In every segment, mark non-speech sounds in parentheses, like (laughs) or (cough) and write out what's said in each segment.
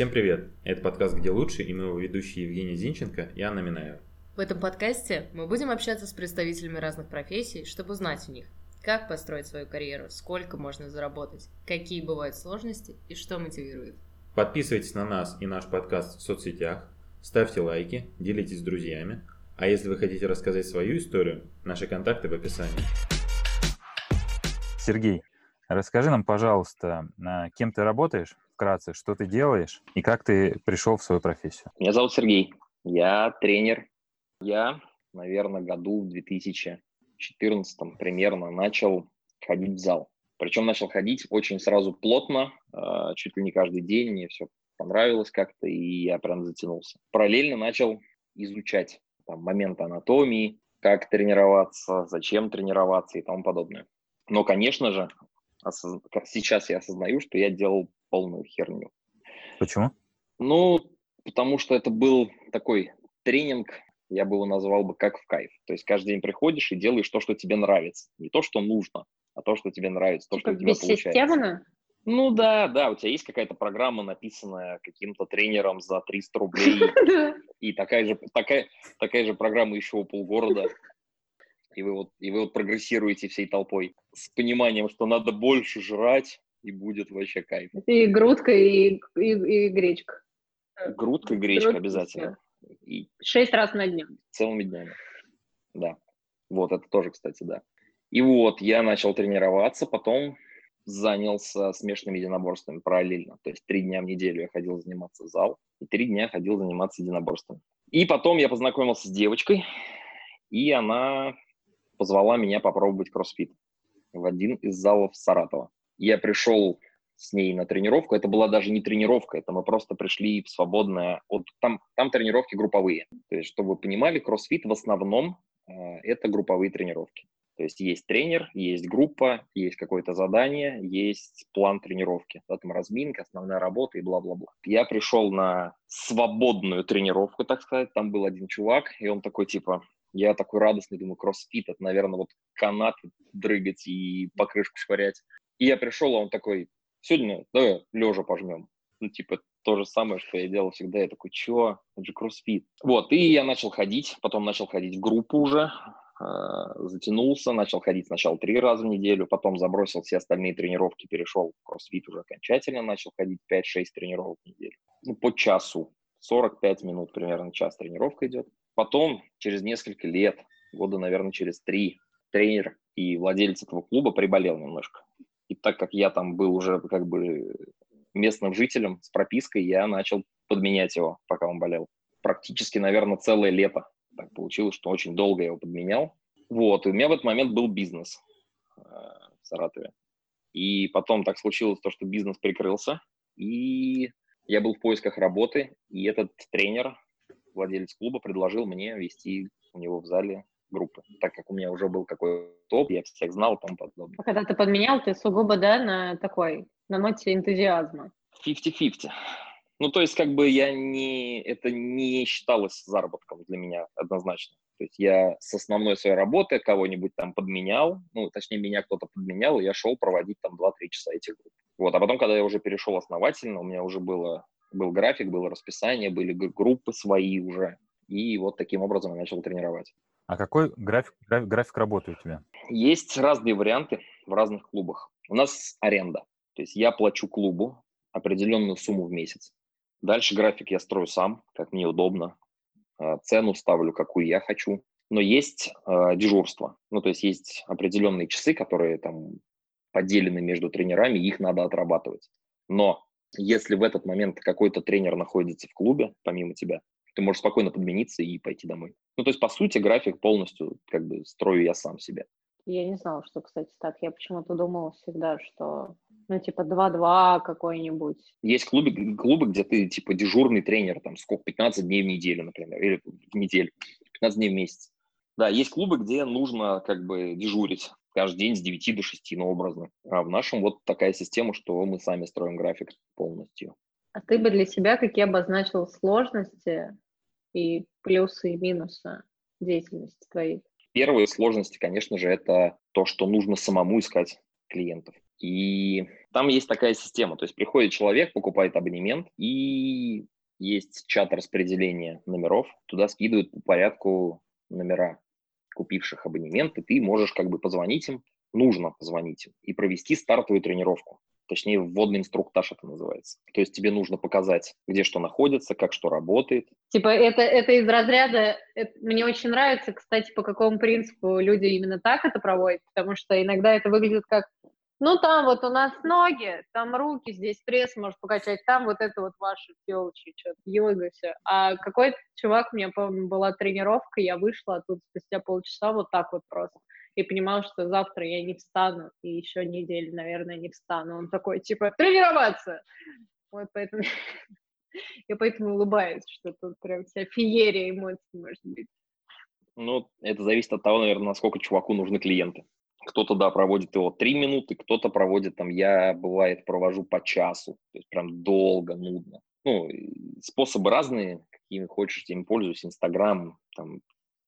Всем привет! Это подкаст «Где лучше» и мы его ведущие Евгений Зинченко и Анна Минаева. В этом подкасте мы будем общаться с представителями разных профессий, чтобы узнать у них, как построить свою карьеру, сколько можно заработать, какие бывают сложности и что мотивирует. Подписывайтесь на нас и наш подкаст в соцсетях, ставьте лайки, делитесь с друзьями, а если вы хотите рассказать свою историю, наши контакты в описании. Сергей, расскажи нам, пожалуйста, кем ты работаешь, вкратце, что ты делаешь и как ты пришел в свою профессию? Меня зовут Сергей, я тренер. Я, наверное, году в 2014 примерно начал ходить в зал. Причем начал ходить очень сразу плотно, а, чуть ли не каждый день, мне все понравилось как-то, и я прям затянулся. Параллельно начал изучать там, моменты анатомии, как тренироваться, зачем тренироваться и тому подобное. Но, конечно же, осоз... сейчас я осознаю, что я делал полную херню. Почему? Ну, потому что это был такой тренинг, я бы его назвал бы как в кайф. То есть каждый день приходишь и делаешь то, что тебе нравится. Не то, что нужно, а то, что тебе нравится, то, типа что у тебя получается. Ну да, да, у тебя есть какая-то программа, написанная каким-то тренером за 300 рублей, (laughs) и такая же, такая, такая же программа еще у полгорода и вы вот, и вы вот прогрессируете всей толпой с пониманием, что надо больше жрать, и будет вообще кайф. И грудка, и, и, и гречка. Грудка и гречка грудка, обязательно. И Шесть раз на дню. Целыми днями. Да. Вот, это тоже, кстати, да. И вот, я начал тренироваться, потом занялся смешанными единоборствами параллельно. То есть три дня в неделю я ходил заниматься в зал, и три дня ходил заниматься единоборствами. И потом я познакомился с девочкой, и она позвала меня попробовать кроссфит в один из залов Саратова. Я пришел с ней на тренировку. Это была даже не тренировка, это мы просто пришли в свободное... Вот там, там тренировки групповые. То есть, чтобы вы понимали, кроссфит в основном э, это групповые тренировки. То есть есть тренер, есть группа, есть какое-то задание, есть план тренировки. Да, там разминка, основная работа и бла-бла-бла. Я пришел на свободную тренировку, так сказать. Там был один чувак, и он такой типа, я такой радостный, думаю, кроссфит, это, наверное, вот канат дрыгать и покрышку швырять. И я пришел, а он такой, сегодня давай лежа пожмем. Ну, типа, то же самое, что я делал всегда. Я такой, чё? Это же кроссфит. Вот, и я начал ходить, потом начал ходить в группу уже, э, затянулся, начал ходить сначала три раза в неделю, потом забросил все остальные тренировки, перешел в кроссфит уже окончательно, начал ходить 5-6 тренировок в неделю. Ну, по часу. 45 минут примерно час тренировка идет. Потом, через несколько лет, года, наверное, через три, тренер и владелец этого клуба приболел немножко. И так как я там был уже как бы местным жителем с пропиской, я начал подменять его, пока он болел. Практически, наверное, целое лето. Так получилось, что очень долго я его подменял. Вот, и у меня в этот момент был бизнес э, в Саратове. И потом так случилось то, что бизнес прикрылся, и я был в поисках работы, и этот тренер владелец клуба предложил мне вести у него в зале группы, так как у меня уже был какой-то топ, я всех знал и тому подобное. А когда ты подменял, ты сугубо, да, на такой, на ноте энтузиазма? 50-50. Ну, то есть, как бы я не, это не считалось заработком для меня однозначно. То есть я с основной своей работы кого-нибудь там подменял, ну, точнее, меня кто-то подменял, и я шел проводить там 2-3 часа этих групп. Вот, а потом, когда я уже перешел основательно, у меня уже было был график, было расписание, были группы свои уже. И вот таким образом я начал тренировать. А какой график, график, работы у тебя? Есть разные варианты в разных клубах. У нас аренда. То есть я плачу клубу определенную сумму в месяц. Дальше график я строю сам, как мне удобно. А, цену ставлю, какую я хочу. Но есть э, дежурство. Ну, то есть есть определенные часы, которые там поделены между тренерами, их надо отрабатывать. Но если в этот момент какой-то тренер находится в клубе, помимо тебя, ты можешь спокойно подмениться и пойти домой. Ну, то есть, по сути, график полностью как бы строю я сам себе. Я не знала, что, кстати, так. Я почему-то думала всегда, что, ну, типа, 2-2 какой-нибудь. Есть клубы, клубы, где ты, типа, дежурный тренер, там, сколько, 15 дней в неделю, например, или в неделю, 15 дней в месяц. Да, есть клубы, где нужно, как бы, дежурить каждый день с 9 до 6, ну, образно. А в нашем вот такая система, что мы сами строим график полностью. А ты бы для себя какие обозначил сложности и плюсы и минусы деятельности твоей? Первые сложности, конечно же, это то, что нужно самому искать клиентов. И там есть такая система, то есть приходит человек, покупает абонемент, и есть чат распределения номеров, туда скидывают по порядку номера купивших абонемент, и ты можешь как бы позвонить им, нужно позвонить им и провести стартовую тренировку. Точнее, вводный инструктаж это называется. То есть тебе нужно показать, где что находится, как что работает. Типа это, это из разряда... Это, мне очень нравится, кстати, по какому принципу люди именно так это проводят, потому что иногда это выглядит как ну, там вот у нас ноги, там руки, здесь пресс можешь покачать, там вот это вот ваши телочи, что-то, йога, все. А какой-то чувак, у меня, помню, была тренировка, я вышла оттуда спустя полчаса вот так вот просто. И понимала, что завтра я не встану, и еще неделю, наверное, не встану. Он такой, типа, тренироваться! Вот поэтому (laughs) я поэтому улыбаюсь, что тут прям вся феерия эмоций может быть. Ну, это зависит от того, наверное, насколько чуваку нужны клиенты. Кто-то, да, проводит его три минуты, кто-то проводит там, я, бывает, провожу по часу, то есть прям долго, нудно. Ну, способы разные, какими хочешь, тем пользуюсь, Инстаграм, там,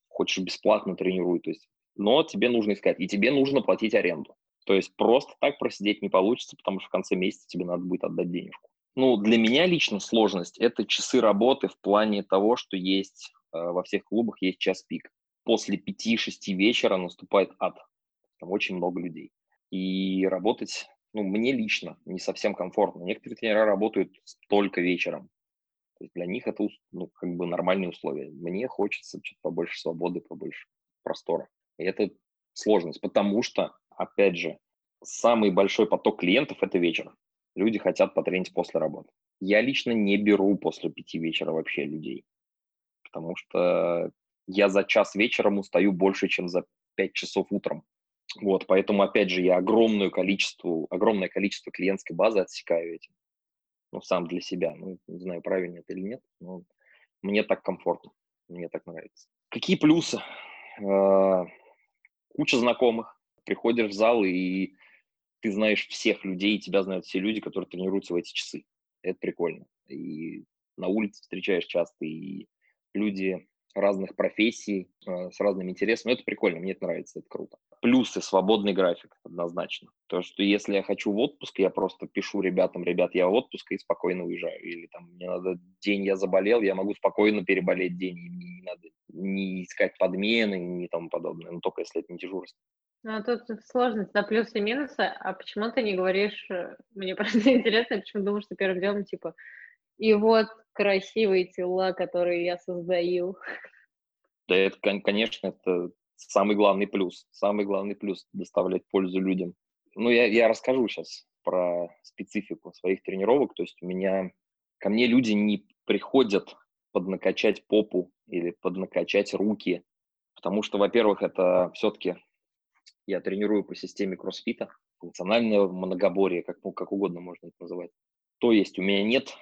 хочешь бесплатно тренируй, то есть, но тебе нужно искать, и тебе нужно платить аренду. То есть просто так просидеть не получится, потому что в конце месяца тебе надо будет отдать денежку. Ну, для меня лично сложность – это часы работы в плане того, что есть э, во всех клубах есть час пик. После 5-6 вечера наступает ад там очень много людей. И работать, ну, мне лично не совсем комфортно. Некоторые тренера работают только вечером. То есть для них это, ну, как бы нормальные условия. Мне хочется чуть побольше свободы, побольше простора. И это сложность, потому что, опять же, самый большой поток клиентов – это вечер. Люди хотят потренить после работы. Я лично не беру после пяти вечера вообще людей, потому что я за час вечером устаю больше, чем за пять часов утром. Вот, поэтому, опять же, я огромное количество, огромное количество клиентской базы отсекаю этим. Ну, сам для себя. Ну, не знаю, правильно это или нет, но мне так комфортно, мне так нравится. Какие плюсы? Куча знакомых. Приходишь в зал, и ты знаешь всех людей, тебя знают все люди, которые тренируются в эти часы. Это прикольно. И на улице встречаешь часто, и люди разных профессий, э, с разными интересами. Это прикольно, мне это нравится, это круто. Плюсы – свободный график, однозначно. То, что если я хочу в отпуск, я просто пишу ребятам, ребят, я в отпуск и спокойно уезжаю. Или там мне надо день я заболел, я могу спокойно переболеть день, и мне не надо не искать подмены, ни тому подобное, но только если это не дежурство. Ну, а тут сложность на плюсы и минусы. А почему ты не говоришь, э, мне просто (laughs) интересно, почему думаешь, что первым делом, типа, и вот красивые тела, которые я создаю. Да, это, конечно, это самый главный плюс. Самый главный плюс – доставлять пользу людям. Ну, я, я расскажу сейчас про специфику своих тренировок. То есть у меня, ко мне люди не приходят поднакачать попу или поднакачать руки, потому что, во-первых, это все-таки я тренирую по системе кроссфита, функциональное многоборье, как, ну, как угодно можно это называть. То есть у меня нет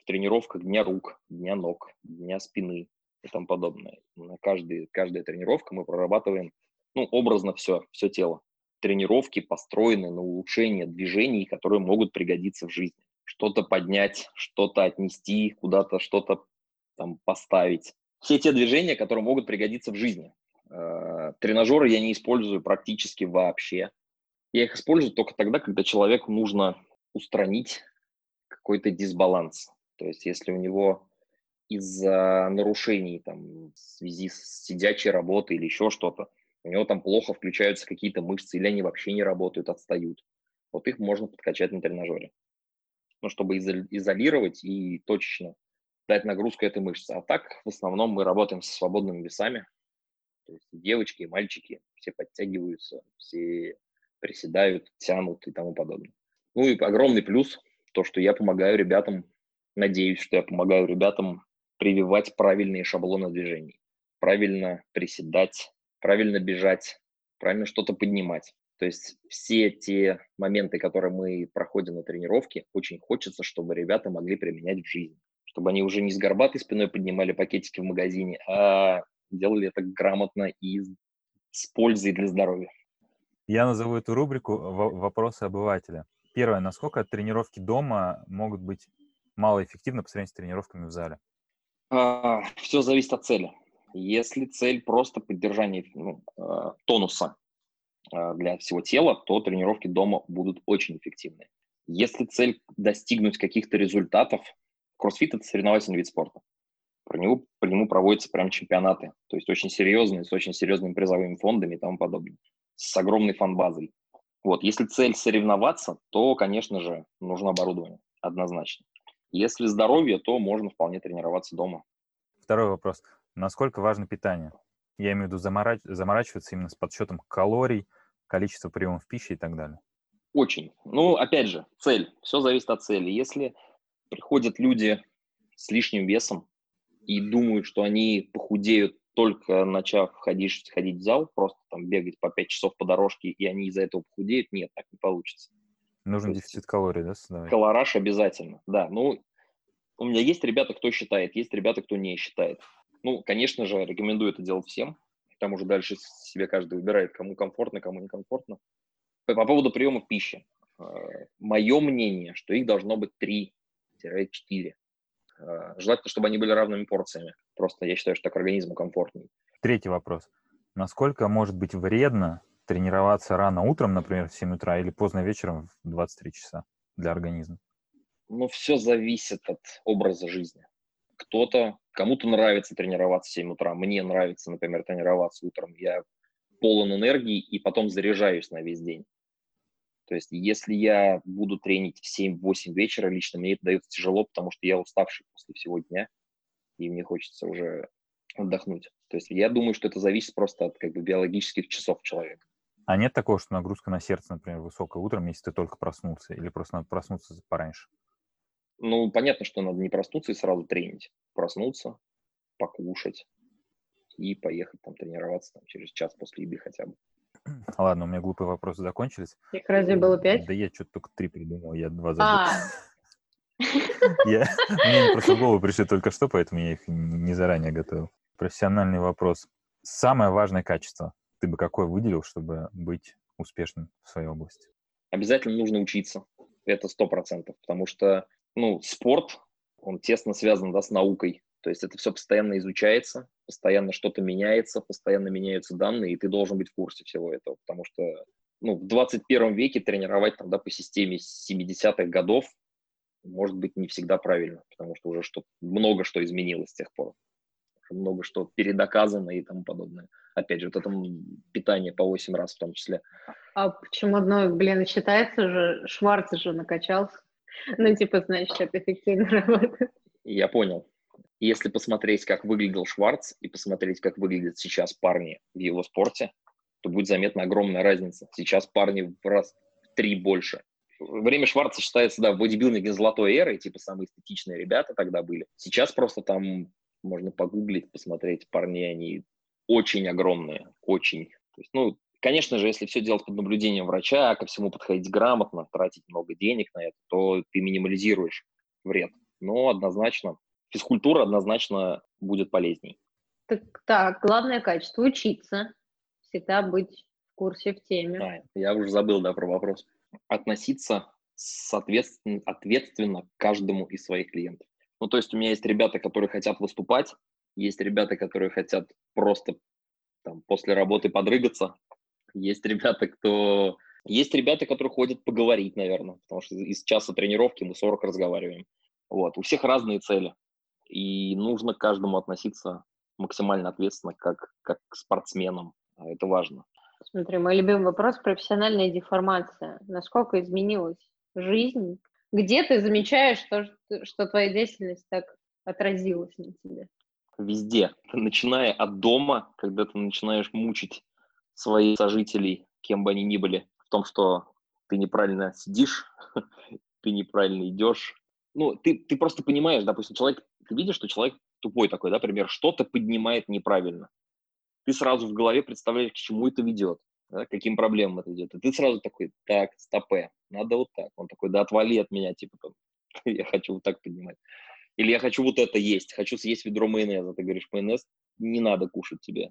в тренировках дня рук, дня ног, дня спины и тому подобное. На каждый, каждая тренировка мы прорабатываем, ну, образно все, все тело. Тренировки построены на улучшение движений, которые могут пригодиться в жизни. Что-то поднять, что-то отнести, куда-то что-то там поставить. Все те движения, которые могут пригодиться в жизни. Э, тренажеры я не использую практически вообще. Я их использую только тогда, когда человеку нужно устранить какой-то дисбаланс. То есть если у него из-за нарушений там, в связи с сидячей работой или еще что-то, у него там плохо включаются какие-то мышцы, или они вообще не работают, отстают. Вот их можно подкачать на тренажере. Ну, чтобы изолировать и точечно дать нагрузку этой мышце. А так, в основном, мы работаем со свободными весами. То есть девочки и мальчики все подтягиваются, все приседают, тянут и тому подобное. Ну и огромный плюс, то, что я помогаю ребятам Надеюсь, что я помогаю ребятам прививать правильные шаблоны движений, правильно приседать, правильно бежать, правильно что-то поднимать. То есть все те моменты, которые мы проходим на тренировке, очень хочется, чтобы ребята могли применять в жизни. Чтобы они уже не с горбатой спиной поднимали пакетики в магазине, а делали это грамотно и с пользой для здоровья. Я назову эту рубрику «Вопросы обывателя». Первое. Насколько тренировки дома могут быть малоэффективно по сравнению с тренировками в зале? А, все зависит от цели. Если цель просто поддержание ну, а, тонуса, а, для всего тела, то тренировки дома будут очень эффективны. Если цель достигнуть каких-то результатов, кроссфит – это соревновательный вид спорта. Про него, по нему проводятся прям чемпионаты, то есть очень серьезные, с очень серьезными призовыми фондами и тому подобное, с огромной фан-базой. Вот, если цель соревноваться, то, конечно же, нужно оборудование, однозначно. Если здоровье, то можно вполне тренироваться дома. Второй вопрос. Насколько важно питание? Я имею в виду заморач... заморачиваться именно с подсчетом калорий, количества приемов пищи и так далее. Очень. Ну, опять же, цель. Все зависит от цели. Если приходят люди с лишним весом и думают, что они похудеют только начав ходить, ходить в зал, просто там бегать по 5 часов по дорожке, и они из-за этого похудеют, нет, так не получится. Нужен дефицит калорий, да, создавать? Колораж обязательно, да. Ну, у меня есть ребята, кто считает, есть ребята, кто не считает. Ну, конечно же, рекомендую это делать всем. Там уже дальше себе каждый выбирает, кому комфортно, кому некомфортно. По, по поводу приема пищи. Э, Мое мнение, что их должно быть 3-4. Э, желательно, чтобы они были равными порциями. Просто я считаю, что так организму комфортнее. Третий вопрос. Насколько может быть вредно тренироваться рано утром, например, в 7 утра, или поздно вечером в 23 часа для организма? Ну, все зависит от образа жизни. Кто-то, кому-то нравится тренироваться в 7 утра. Мне нравится, например, тренироваться утром. Я полон энергии и потом заряжаюсь на весь день. То есть если я буду тренить в 7-8 вечера, лично мне это дается тяжело, потому что я уставший после всего дня, и мне хочется уже отдохнуть. То есть я думаю, что это зависит просто от как бы, биологических часов человека. А нет такого, что нагрузка на сердце, например, высокая утром, если ты только проснулся, или просто надо проснуться пораньше? Ну, понятно, что надо не проснуться и сразу тренить. Проснуться, покушать и поехать там тренироваться там, через час после еды хотя бы. (clears throat) Ладно, у меня глупые вопросы закончились. Их разве было пять? Да я что-то только три придумал, я два забыл. А. (laughs) Я, мне просто в голову пришли только что, поэтому я их не заранее готовил. Профессиональный вопрос. Самое важное качество ты бы какое выделил, чтобы быть успешным в своей области? Обязательно нужно учиться. Это сто процентов, потому что ну, спорт, он тесно связан да, с наукой. То есть это все постоянно изучается, постоянно что-то меняется, постоянно меняются данные, и ты должен быть в курсе всего этого, потому что ну, в 21 веке тренировать там, да, по системе 70-х годов может быть не всегда правильно, потому что уже что много что изменилось с тех пор. Много что передоказано и тому подобное. Опять же, вот это питание по 8 раз в том числе. А почему одно, блин, считается же, Шварц же накачался? Ну, типа, значит, это эффективно (laughs) работает. Я понял. Если посмотреть, как выглядел Шварц, и посмотреть, как выглядят сейчас парни в его спорте, то будет заметна огромная разница. Сейчас парни в раз в три больше. Время Шварца считается, да, в бодибилдинге золотой эрой, типа самые эстетичные ребята тогда были. Сейчас просто там можно погуглить, посмотреть, парни, они очень огромные, очень. То есть, ну, Конечно же, если все делать под наблюдением врача, ко всему подходить грамотно, тратить много денег на это, то ты минимализируешь вред. Но однозначно, физкультура однозначно будет полезней. Так, так, главное качество – учиться, всегда быть в курсе, в теме. А, я уже забыл, да, про вопрос. Относиться соответственно, ответственно к каждому из своих клиентов. Ну, то есть у меня есть ребята, которые хотят выступать, есть ребята, которые хотят просто там, после работы подрыгаться, есть ребята, кто... Есть ребята, которые ходят поговорить, наверное, потому что из часа тренировки мы 40 разговариваем. Вот. У всех разные цели. И нужно к каждому относиться максимально ответственно, как, как к спортсменам. А это важно. Смотри, мой любимый вопрос – профессиональная деформация. Насколько изменилась жизнь? Где ты замечаешь, что, что твоя деятельность так отразилась на тебе? Везде. Начиная от дома, когда ты начинаешь мучить своих сожителей, кем бы они ни были, в том, что ты неправильно сидишь, (laughs) ты неправильно идешь. Ну, ты, ты просто понимаешь, допустим, человек, ты видишь, что человек тупой такой, да, например, что-то поднимает неправильно. Ты сразу в голове представляешь, к чему это ведет, да, каким проблемам это ведет. И ты сразу такой, так, стопе, надо вот так. Он такой, да отвали от меня, типа, там, (laughs) я хочу вот так поднимать. Или я хочу вот это есть, хочу съесть ведро майонеза. Ты говоришь, майонез не надо кушать тебе.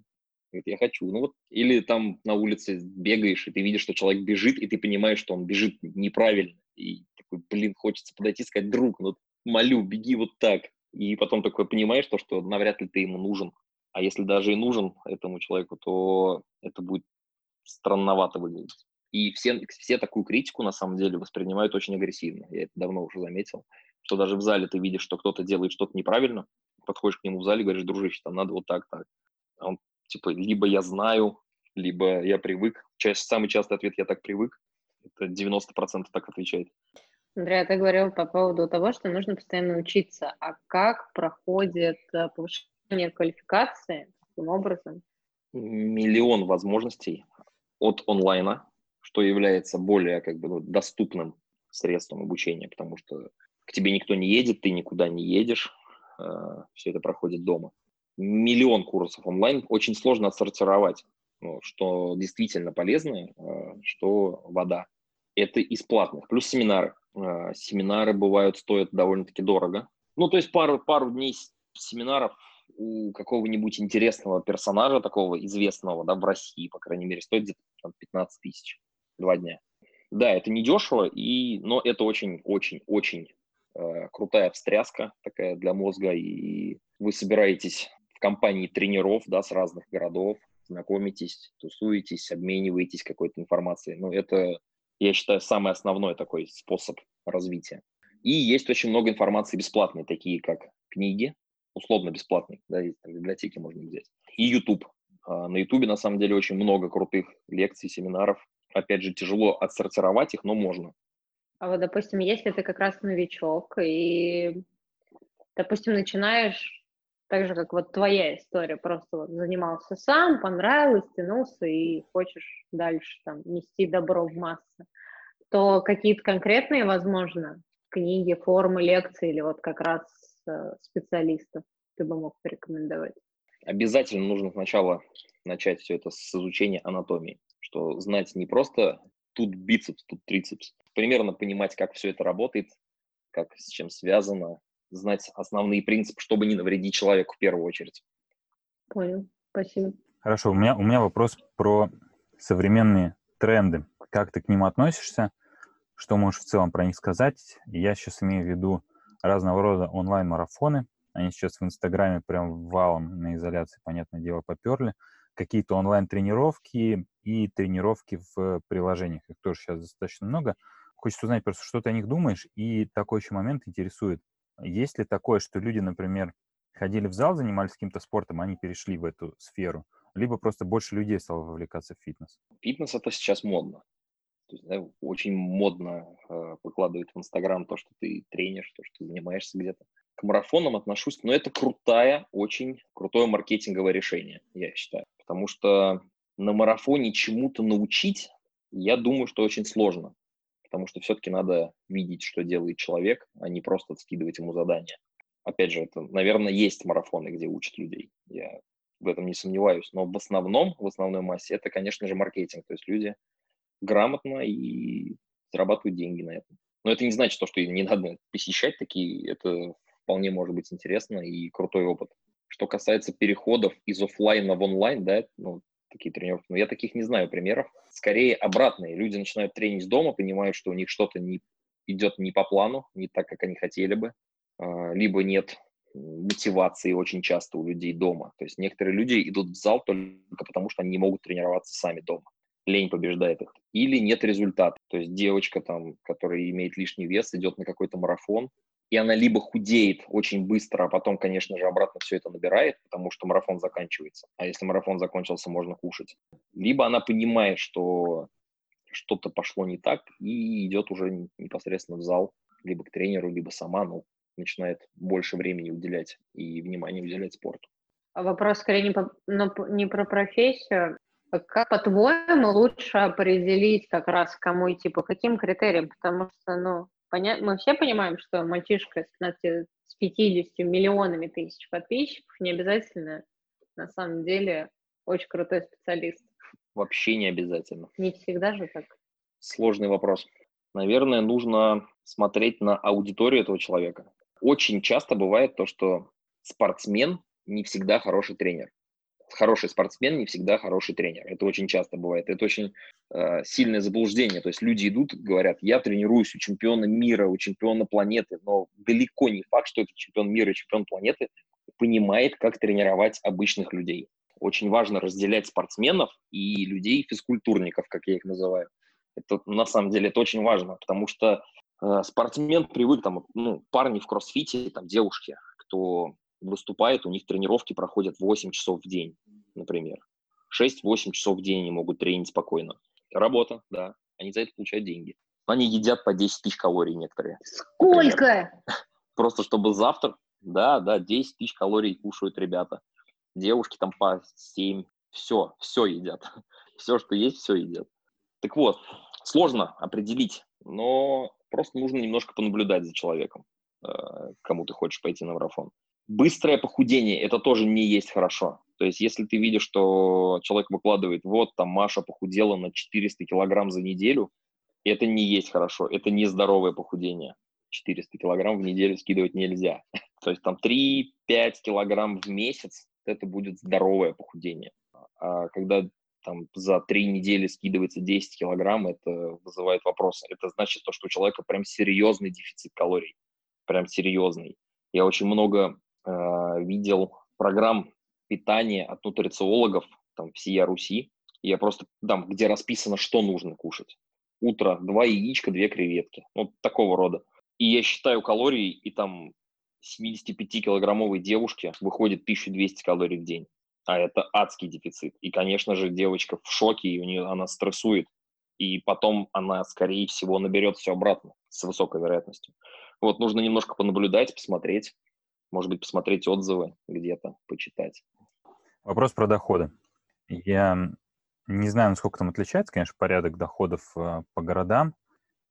Говорит, я хочу. Ну вот, или там на улице бегаешь, и ты видишь, что человек бежит, и ты понимаешь, что он бежит неправильно. И такой, блин, хочется подойти и сказать, друг, ну молю, беги вот так. И потом такой понимаешь, то, что навряд ли ты ему нужен. А если даже и нужен этому человеку, то это будет странновато выглядеть. И все, все такую критику на самом деле воспринимают очень агрессивно. Я это давно уже заметил, что даже в зале ты видишь, что кто-то делает что-то неправильно, подходишь к нему в зале и говоришь, дружище, там надо вот так, так. А он типа, либо я знаю, либо я привык. Часть, самый частый ответ «я так привык». Это 90% так отвечает. Андрей, ты говорил по поводу того, что нужно постоянно учиться. А как проходит э, повышение квалификации? Каким образом? Миллион возможностей от онлайна, что является более как бы, ну, доступным средством обучения, потому что к тебе никто не едет, ты никуда не едешь, э, все это проходит дома. Миллион курсов онлайн, очень сложно отсортировать, ну, что действительно полезно, э, что вода. Это из платных, плюс семинары. Э, семинары бывают, стоят довольно-таки дорого. Ну, то есть пару, пару дней семинаров у какого-нибудь интересного персонажа, такого известного, да, в России, по крайней мере, стоит где-то 15 тысяч два дня. Да, это не дешево, и, но это очень-очень-очень э, крутая встряска такая для мозга, и вы собираетесь в компании тренеров, да, с разных городов, знакомитесь, тусуетесь, обмениваетесь какой-то информацией. Ну, это, я считаю, самый основной такой способ развития. И есть очень много информации бесплатной, такие как книги, условно бесплатные, да, из библиотеки можно взять. И YouTube. А, на YouTube на самом деле очень много крутых лекций, семинаров. Опять же, тяжело отсортировать их, но можно. А вот, допустим, если ты как раз новичок и, допустим, начинаешь так же, как вот твоя история, просто вот занимался сам, понравилось, тянулся и хочешь дальше там нести добро в массы, то какие-то конкретные, возможно, книги, формы, лекции или вот как раз э, специалистов ты бы мог порекомендовать? Обязательно нужно сначала начать все это с изучения анатомии, что знать не просто тут бицепс, тут трицепс, примерно понимать, как все это работает, как с чем связано, знать основные принципы, чтобы не навредить человеку в первую очередь. Понял, спасибо. Хорошо, у меня, у меня вопрос про современные тренды. Как ты к ним относишься? Что можешь в целом про них сказать? Я сейчас имею в виду разного рода онлайн-марафоны. Они сейчас в Инстаграме прям валом на изоляции, понятное дело, поперли. Какие-то онлайн-тренировки и тренировки в приложениях. Их тоже сейчас достаточно много. Хочется узнать просто, что ты о них думаешь. И такой еще момент интересует. Есть ли такое, что люди, например, ходили в зал, занимались каким-то спортом, они перешли в эту сферу, либо просто больше людей стало вовлекаться в фитнес? Фитнес это сейчас модно. То есть, да, очень модно э, выкладывать в Инстаграм то, что ты тренер, то, что ты занимаешься где-то. К марафонам отношусь, но это крутая, очень крутое маркетинговое решение, я считаю. Потому что на марафоне чему-то научить, я думаю, что очень сложно потому что все-таки надо видеть, что делает человек, а не просто скидывать ему задания. Опять же, это, наверное, есть марафоны, где учат людей. Я в этом не сомневаюсь. Но в основном, в основной массе, это, конечно же, маркетинг. То есть люди грамотно и зарабатывают деньги на этом. Но это не значит, что не надо посещать такие. Это вполне может быть интересно и крутой опыт. Что касается переходов из офлайна в онлайн, да, ну, такие тренировки. Но я таких не знаю примеров. Скорее обратные. Люди начинают тренить дома, понимают, что у них что-то не идет не по плану, не так, как они хотели бы. А, либо нет мотивации очень часто у людей дома. То есть некоторые люди идут в зал только потому, что они не могут тренироваться сами дома. Лень побеждает их. Или нет результата. То есть девочка, там, которая имеет лишний вес, идет на какой-то марафон, и она либо худеет очень быстро, а потом, конечно же, обратно все это набирает, потому что марафон заканчивается. А если марафон закончился, можно кушать. Либо она понимает, что что-то пошло не так, и идет уже непосредственно в зал, либо к тренеру, либо сама, ну, начинает больше времени уделять и внимания уделять спорту. А вопрос скорее не, по, но не про профессию. Как, по-твоему, лучше определить как раз кому идти, по каким критериям? Потому что, ну, Поня... Мы все понимаем, что мальчишка с, 15, с 50 миллионами тысяч подписчиков не обязательно на самом деле очень крутой специалист. Вообще не обязательно. Не всегда же так. Сложный вопрос. Наверное, нужно смотреть на аудиторию этого человека. Очень часто бывает то, что спортсмен не всегда хороший тренер хороший спортсмен не всегда хороший тренер. Это очень часто бывает. Это очень э, сильное заблуждение. То есть люди идут, говорят, я тренируюсь у чемпиона мира, у чемпиона планеты, но далеко не факт, что этот чемпион мира и чемпион планеты понимает, как тренировать обычных людей. очень важно разделять спортсменов и людей-физкультурников, как я их называю. Это на самом деле это очень важно, потому что э, спортсмен привык, там, ну, парни в кроссфите, там, девушки, кто выступает, у них тренировки проходят 8 часов в день, например. 6-8 часов в день они могут тренить спокойно. Работа, да, они за это получают деньги. Они едят по 10 тысяч калорий некоторые. Сколько? Например. (laughs) Просто чтобы завтра, да, да, 10 тысяч калорий кушают ребята. Девушки там по 7, все, все едят. (laughs) Все, что есть, все едят. Так вот, сложно определить, но просто нужно немножко понаблюдать за человеком, э, кому ты хочешь пойти на марафон. Быстрое похудение – это тоже не есть хорошо. То есть если ты видишь, что человек выкладывает, вот там Маша похудела на 400 килограмм за неделю, это не есть хорошо, это не здоровое похудение. 400 килограмм в неделю скидывать нельзя. (laughs) То есть там 3-5 килограмм в месяц, это будет здоровое похудение. А когда там за три недели скидывается 10 килограмм, это вызывает вопросы. Это значит то, что у человека прям серьезный дефицит калорий, прям серьезный. Я очень много видел программ питания от нутрициологов там всея Руси. Я просто там, где расписано, что нужно кушать. Утро два яичка, две креветки. Вот такого рода. И я считаю калории, и там 75-килограммовой девушке выходит 1200 калорий в день а это адский дефицит. И, конечно же, девочка в шоке, и у нее она стрессует, и потом она, скорее всего, наберет все обратно с высокой вероятностью. Вот нужно немножко понаблюдать, посмотреть, может быть, посмотреть отзывы где-то, почитать. Вопрос про доходы. Я не знаю, насколько там отличается, конечно, порядок доходов э, по городам.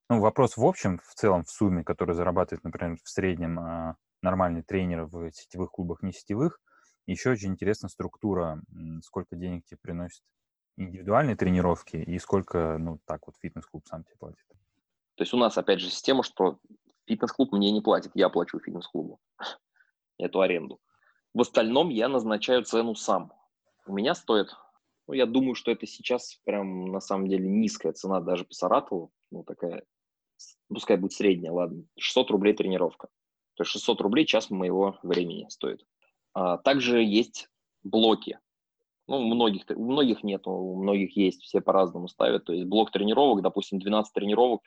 Ну, вопрос в общем, в целом, в сумме, который зарабатывает, например, в среднем э, нормальный тренер в сетевых клубах, не сетевых, еще очень интересна структура, сколько денег тебе приносит индивидуальные тренировки и сколько, ну, так вот фитнес-клуб сам тебе платит. То есть у нас, опять же, система, что фитнес-клуб мне не платит, я плачу фитнес-клубу эту аренду. В остальном я назначаю цену сам. У меня стоит, ну, я думаю, что это сейчас прям на самом деле низкая цена даже по Саратову, ну, такая, пускай будет средняя, ладно, 600 рублей тренировка. То есть 600 рублей час моего времени стоит. А, также есть блоки. Ну, у многих, у многих нет, у многих есть, все по-разному ставят. То есть блок тренировок, допустим, 12 тренировок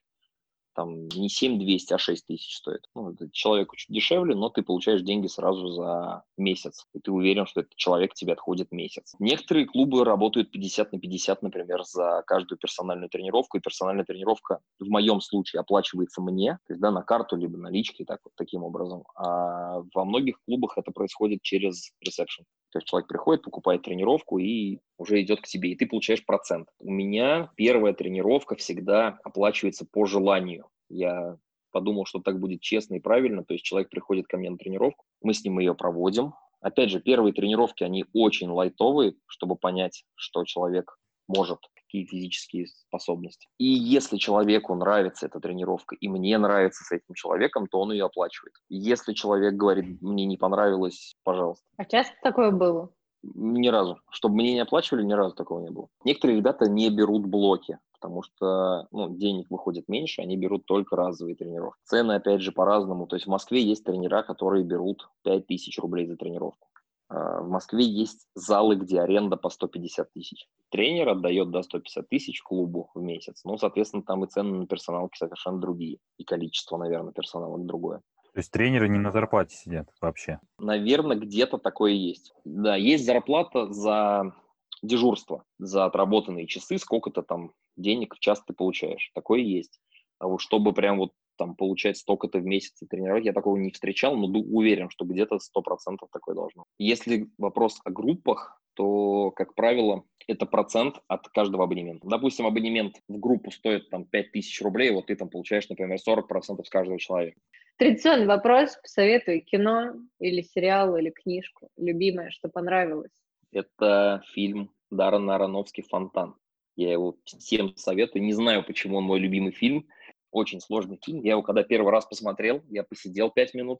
там не 7200, а 6 тысяч стоит. Ну, человеку чуть дешевле, но ты получаешь деньги сразу за месяц. И ты уверен, что этот человек тебе отходит месяц. Некоторые клубы работают 50 на 50, например, за каждую персональную тренировку. И персональная тренировка в моем случае оплачивается мне, то есть да, на карту, либо наличкой, так вот таким образом. А во многих клубах это происходит через ресепшн. То есть человек приходит, покупает тренировку и уже идет к тебе, и ты получаешь процент. У меня первая тренировка всегда оплачивается по желанию. Я подумал, что так будет честно и правильно. То есть человек приходит ко мне на тренировку, мы с ним ее проводим. Опять же, первые тренировки, они очень лайтовые, чтобы понять, что человек может, какие физические способности. И если человеку нравится эта тренировка, и мне нравится с этим человеком, то он ее оплачивает. Если человек говорит, мне не понравилось, пожалуйста. А часто такое было? Ни разу. Чтобы мне не оплачивали, ни разу такого не было. Некоторые ребята не берут блоки, потому что ну, денег выходит меньше, они берут только разовые тренировки. Цены, опять же, по-разному. То есть в Москве есть тренера, которые берут 5000 рублей за тренировку. А, в Москве есть залы, где аренда по 150 тысяч. Тренер отдает до 150 тысяч клубу в месяц. Ну, соответственно, там и цены на персоналки совершенно другие. И количество, наверное, персоналок другое. То есть тренеры не на зарплате сидят вообще? Наверное, где-то такое есть. Да, есть зарплата за дежурство, за отработанные часы, сколько-то там денег в час ты получаешь. Такое есть. А вот чтобы прям вот там получать столько-то в месяц и тренировать, я такого не встречал, но уверен, что где-то 100% такое должно. Если вопрос о группах, то, как правило, это процент от каждого абонемента. Допустим, абонемент в группу стоит там 5000 рублей, вот ты там получаешь, например, 40% с каждого человека. Традиционный вопрос, посоветуй кино или сериал или книжку, любимое, что понравилось. Это фильм Даррена Аронофски «Фонтан». Я его всем советую. Не знаю, почему он мой любимый фильм. Очень сложный фильм. Я его когда первый раз посмотрел, я посидел пять минут,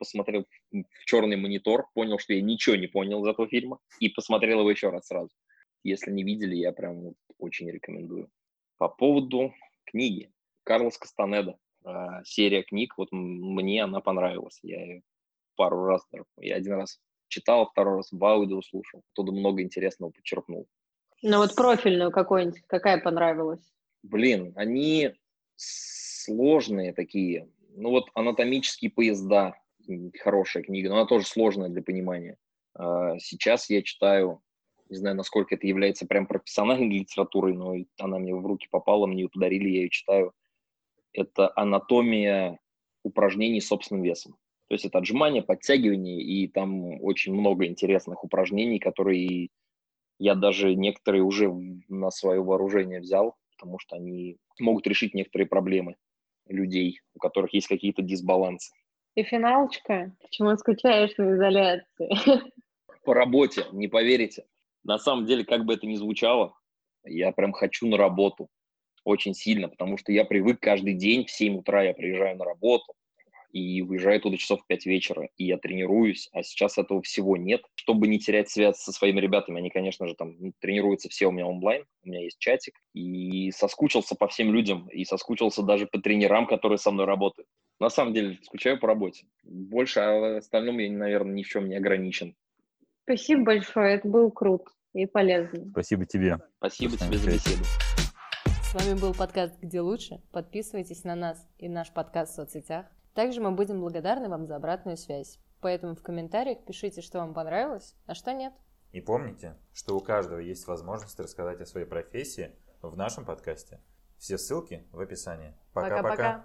посмотрел в черный монитор, понял, что я ничего не понял из этого фильма, и посмотрел его еще раз сразу. Если не видели, я прям очень рекомендую. По поводу книги. Карлос Кастанеда. Серия книг, вот мне она понравилась. Я ее пару раз, я один раз читал, второй раз в аудио слушал. Оттуда много интересного почерпнул. Ну вот профильную какую-нибудь, какая понравилась? Блин, они сложные такие. Ну вот анатомические поезда, хорошая книга, но она тоже сложная для понимания. А, сейчас я читаю, не знаю, насколько это является прям профессиональной (laughs) литературой, но она мне в руки попала, мне ее подарили, я ее читаю. Это анатомия упражнений собственным весом. То есть это отжимания, подтягивания, и там очень много интересных упражнений, которые я даже некоторые уже на свое вооружение взял, потому что они могут решить некоторые проблемы людей, у которых есть какие-то дисбалансы. И финалочка. Почему скучаешь на изоляции? (laughs) По работе, не поверите. На самом деле, как бы это ни звучало, я прям хочу на работу очень сильно, потому что я привык каждый день в 7 утра я приезжаю на работу, и выезжаю туда часов в 5 вечера, и я тренируюсь, а сейчас этого всего нет. Чтобы не терять связь со своими ребятами, они, конечно же, там ну, тренируются все у меня онлайн, у меня есть чатик, и соскучился по всем людям, и соскучился даже по тренерам, которые со мной работают. На самом деле, скучаю по работе. Больше а остальном я, наверное, ни в чем не ограничен. Спасибо большое, это был круто и полезно. Спасибо тебе. Спасибо тебе за беседу. С вами был подкаст «Где лучше?». Подписывайтесь на нас и наш подкаст в соцсетях. Также мы будем благодарны вам за обратную связь. Поэтому в комментариях пишите, что вам понравилось, а что нет. И помните, что у каждого есть возможность рассказать о своей профессии в нашем подкасте. Все ссылки в описании. Пока-пока.